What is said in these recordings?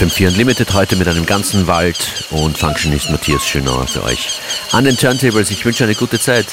FM4 Unlimited heute mit einem ganzen Wald und Functionist Matthias Schönauer für euch. An den Turntables, ich wünsche eine gute Zeit.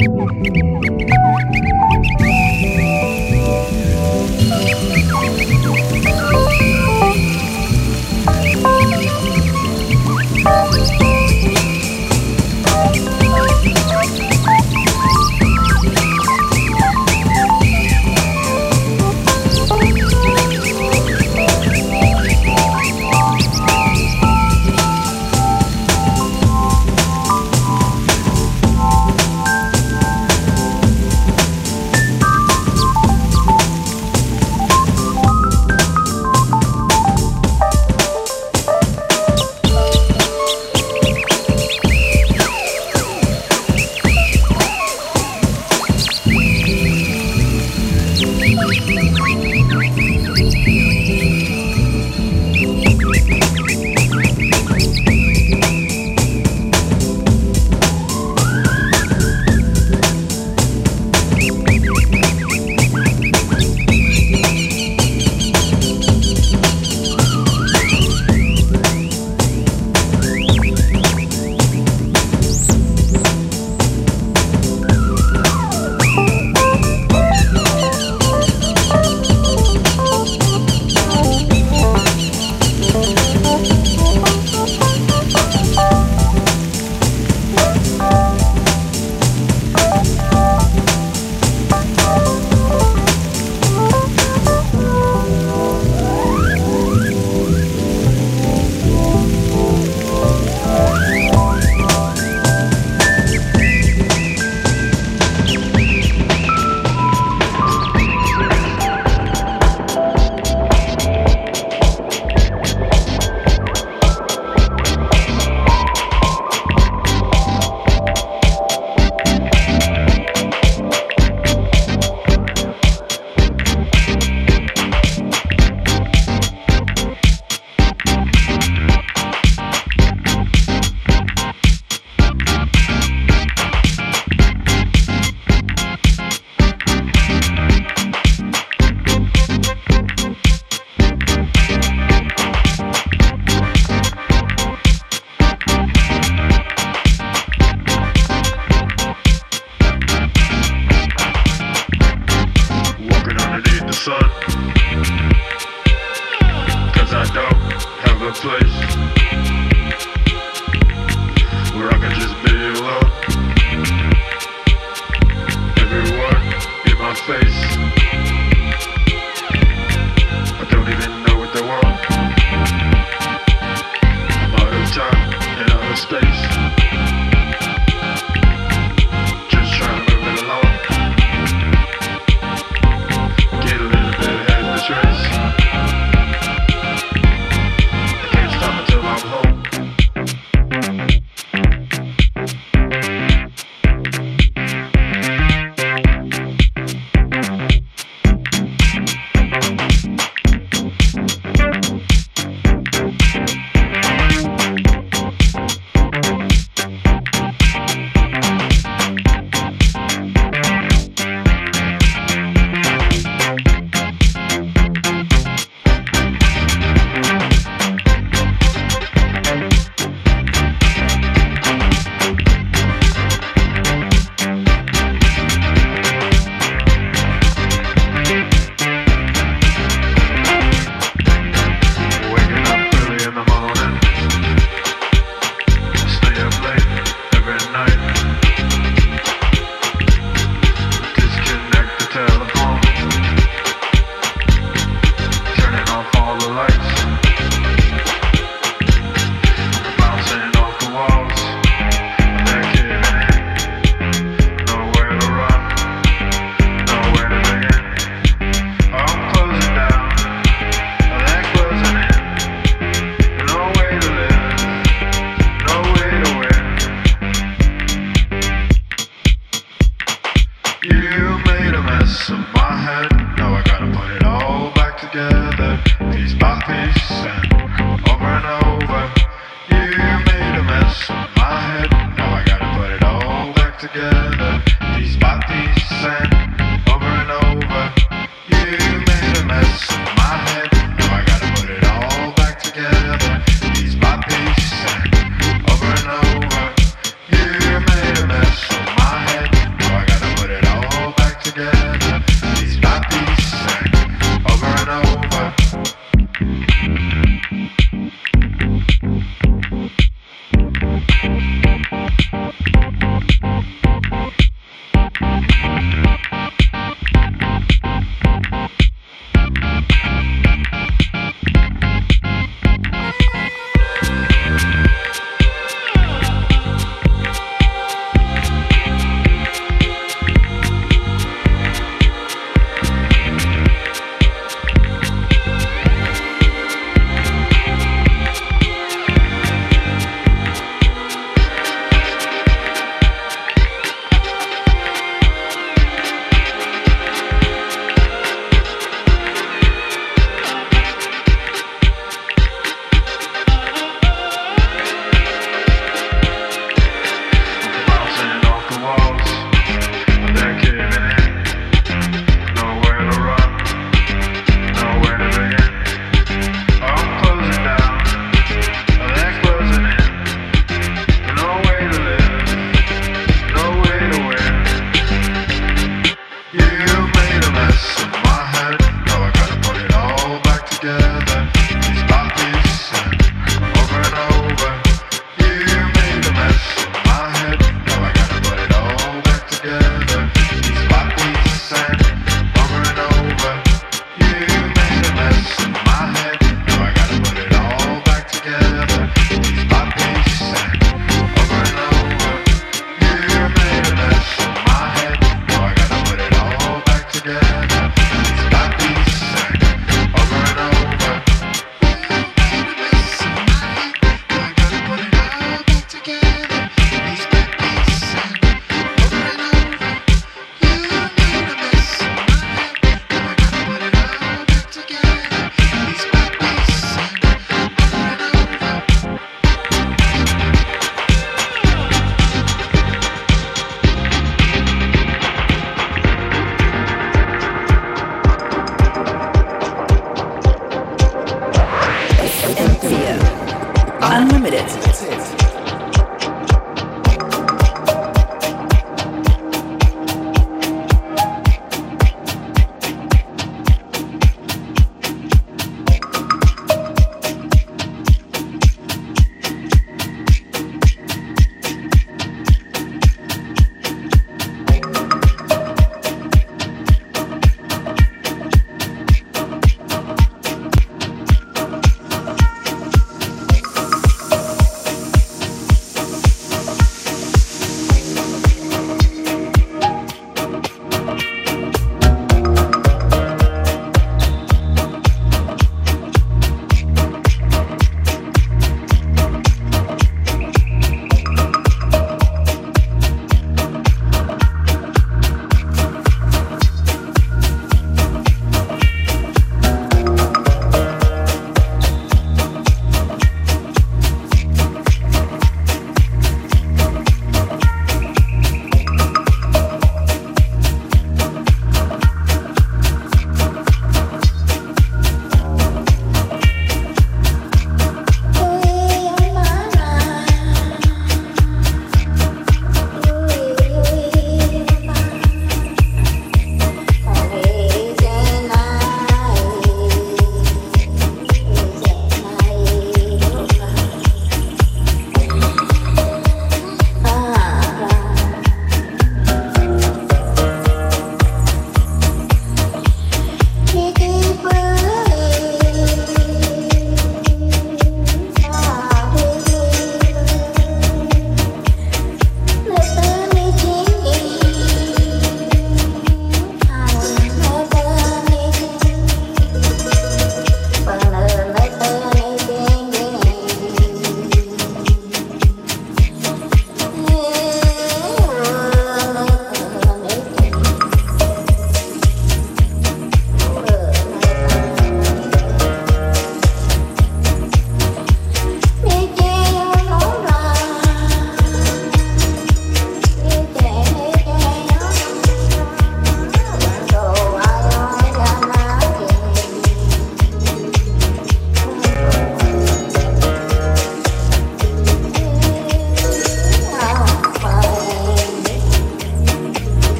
Thank you.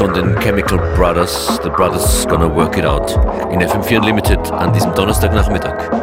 Von den Chemical Brothers. The Brothers Gonna Work It Out. In FM4 Unlimited an diesem Donnerstagnachmittag.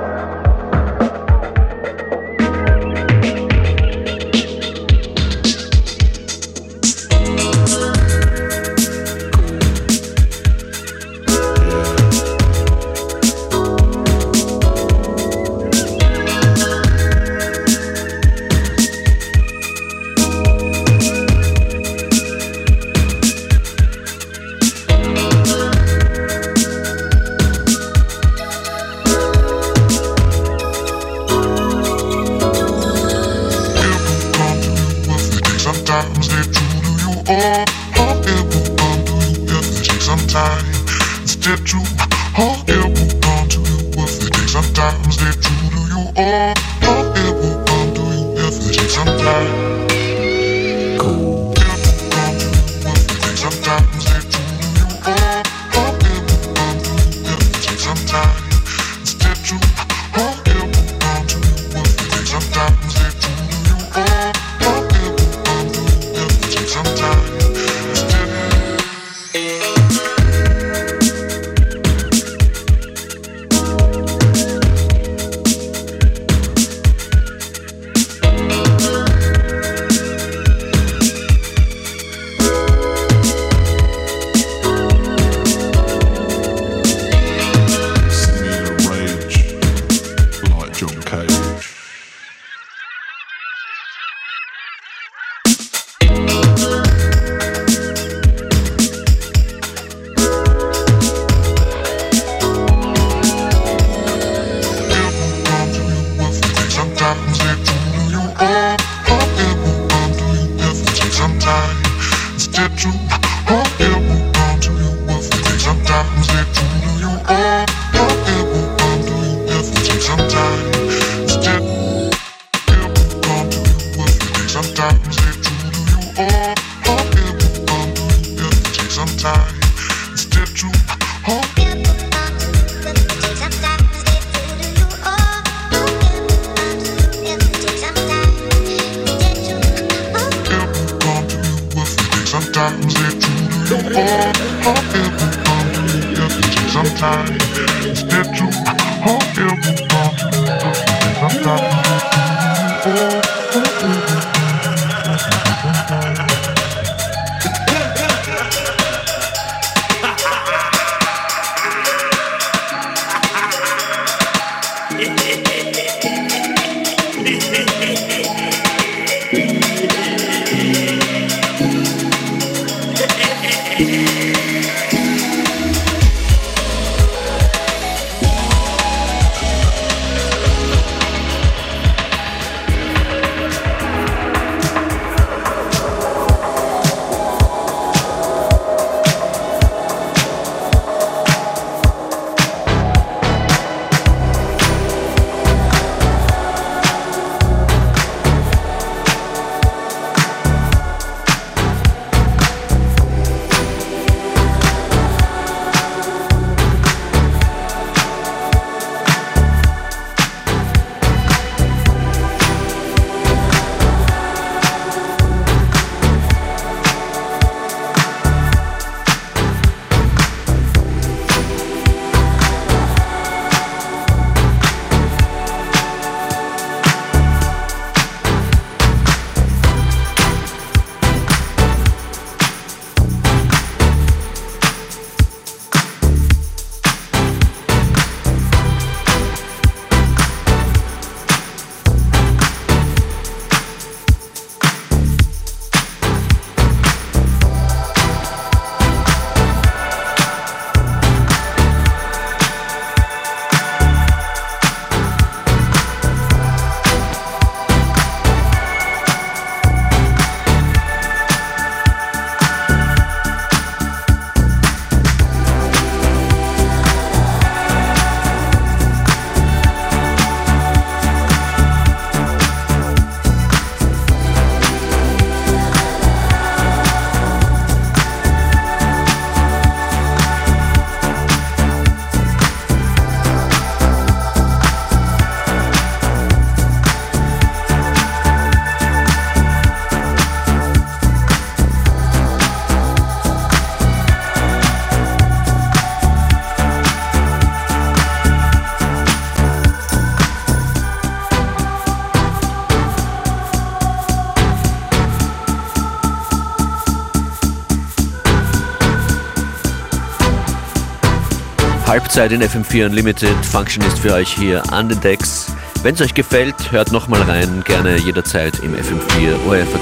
Halbzeit in FM4 Unlimited. Function ist für euch hier an den Decks. Wenn es euch gefällt, hört nochmal rein. Gerne jederzeit im FM4 ORFAT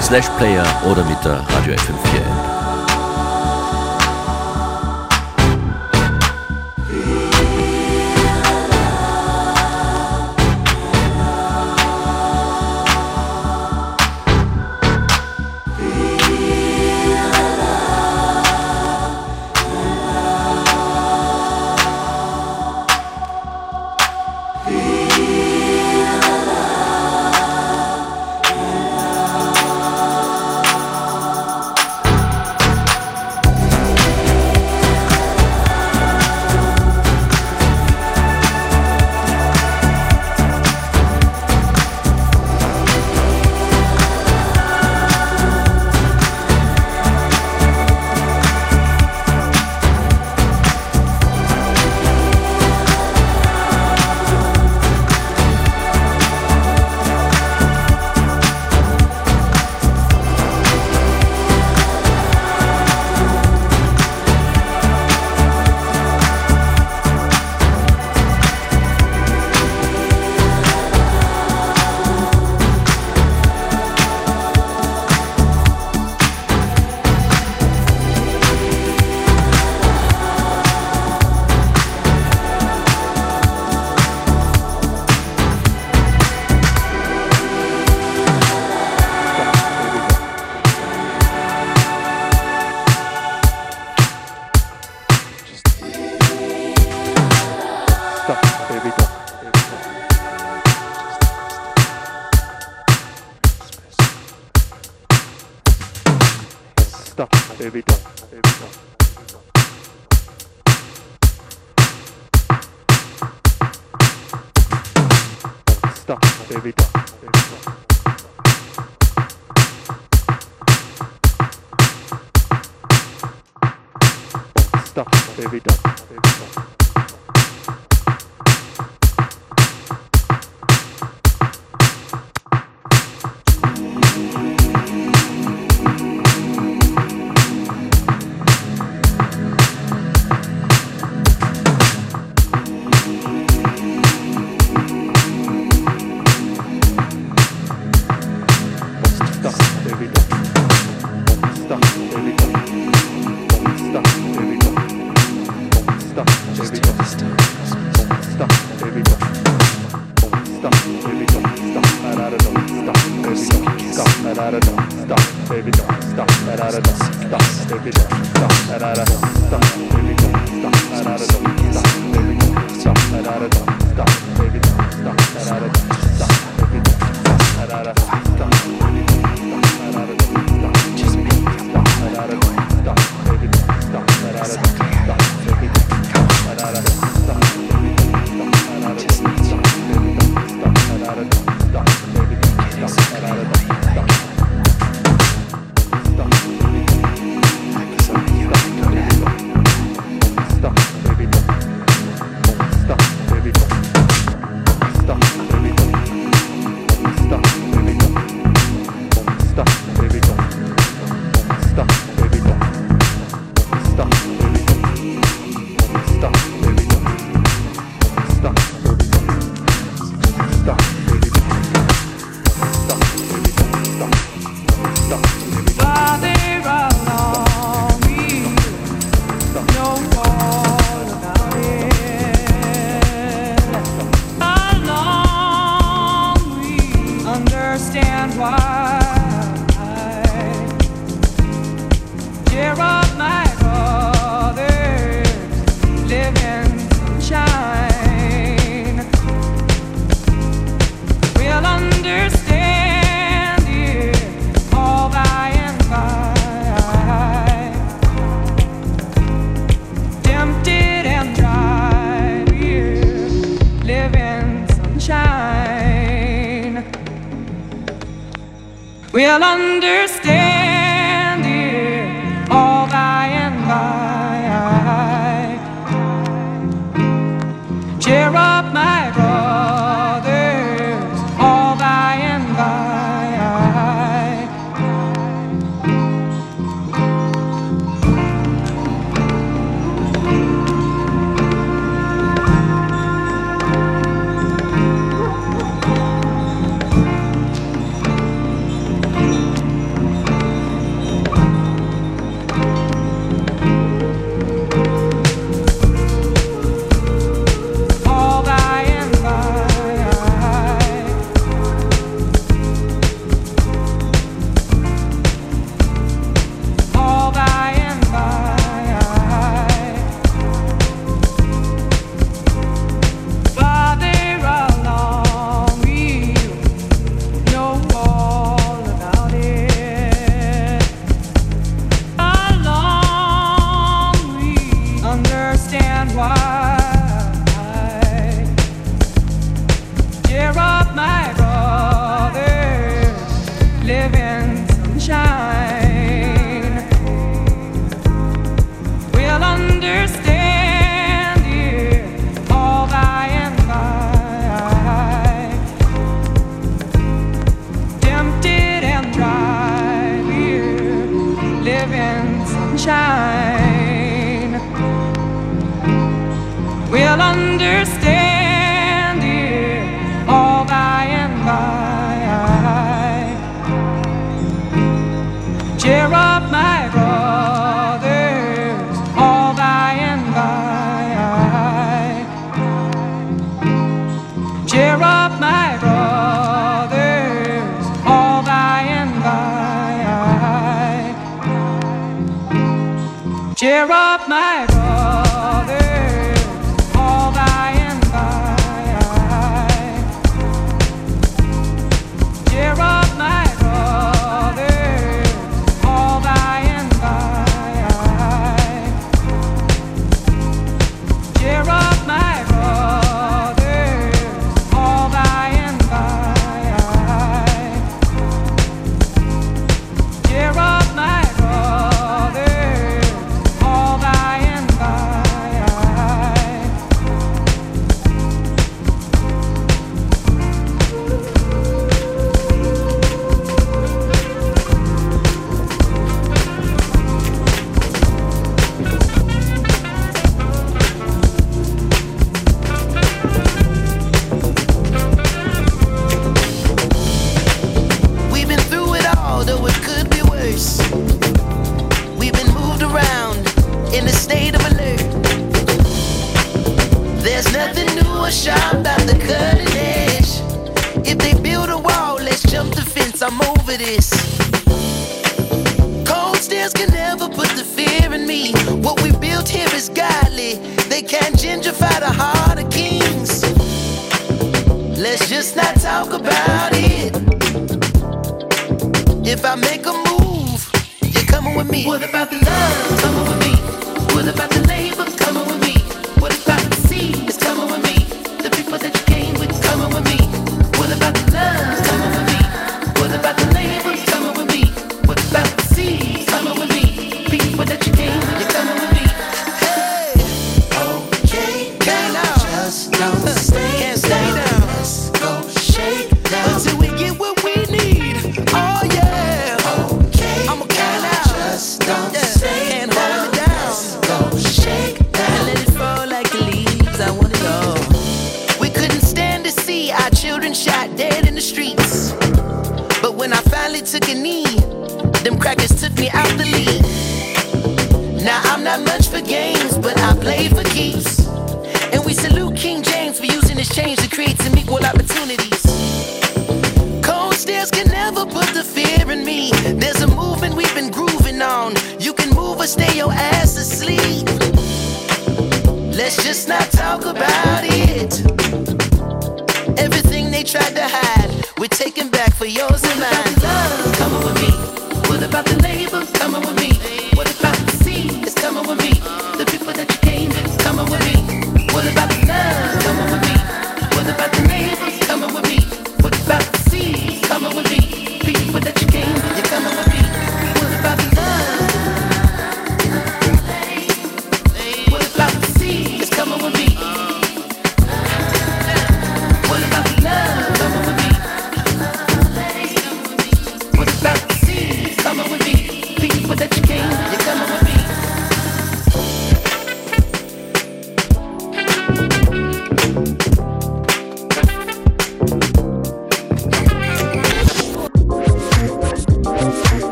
slash Player oder mit der Radio FM4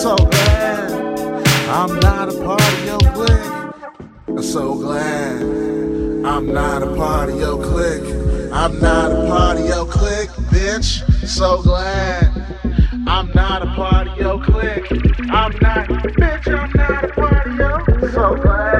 so glad I'm not a part of your clique. I'm so glad I'm not a part of your clique. I'm not a part of your clique, bitch. So glad I'm not a part of your clique. I'm not, bitch, I'm not a part of your. So glad.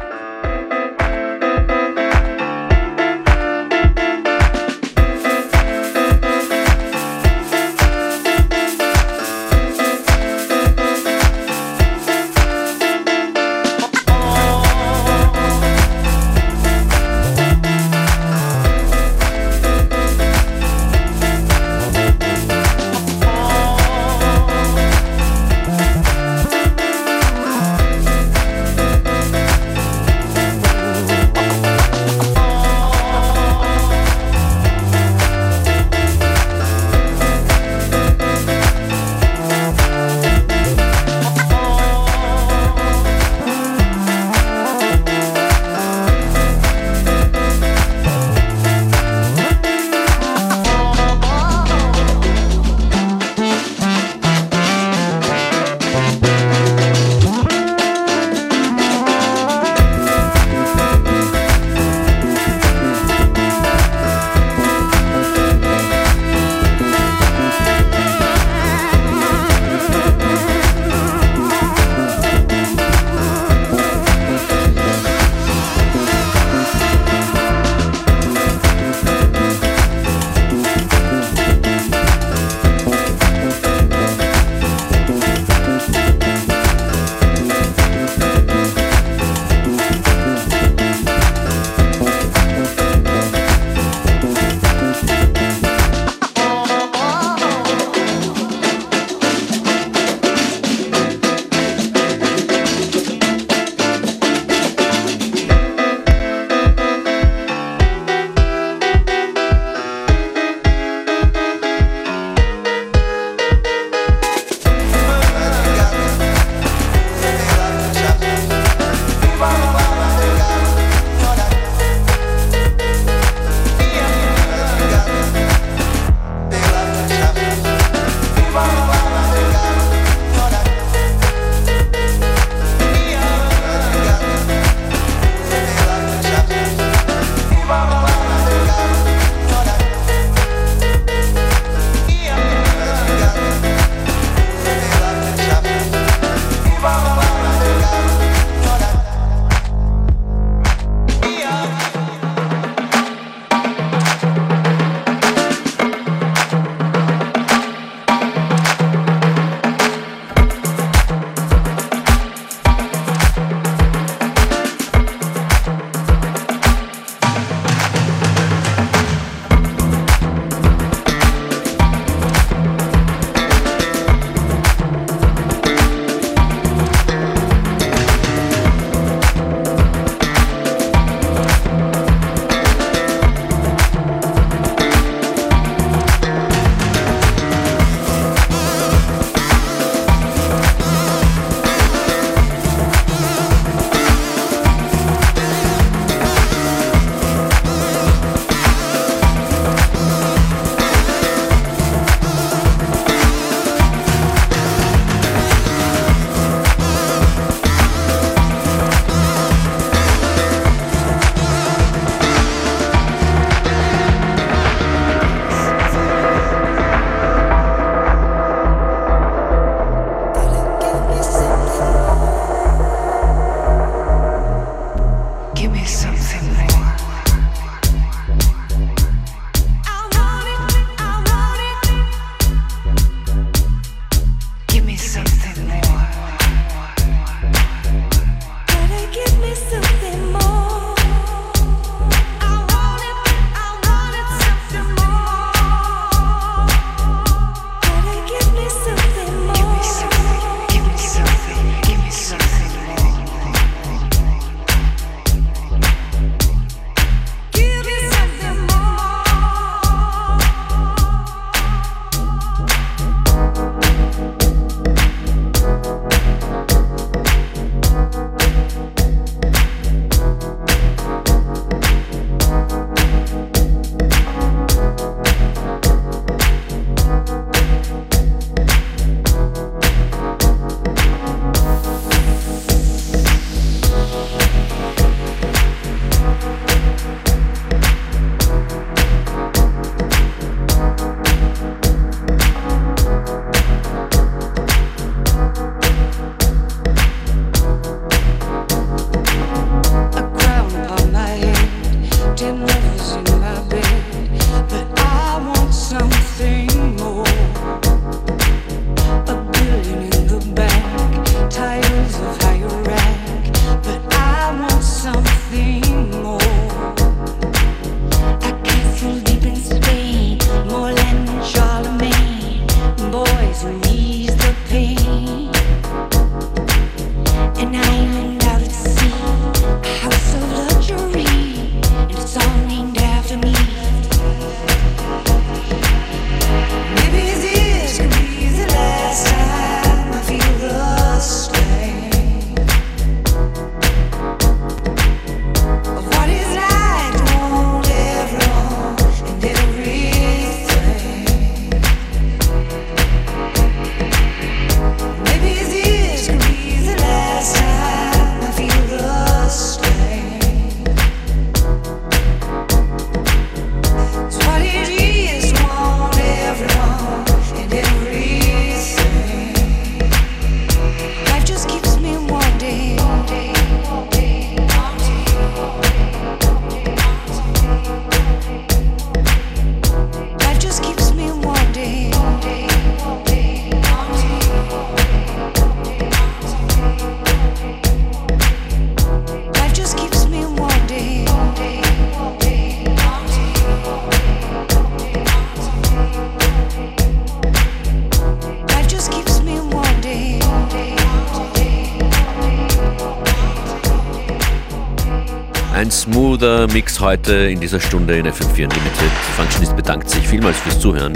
smoother Mix heute in dieser Stunde in FM4 Unlimited. Functionist bedankt sich vielmals fürs Zuhören.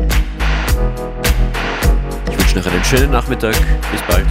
Ich wünsche noch einen schönen Nachmittag. Bis bald.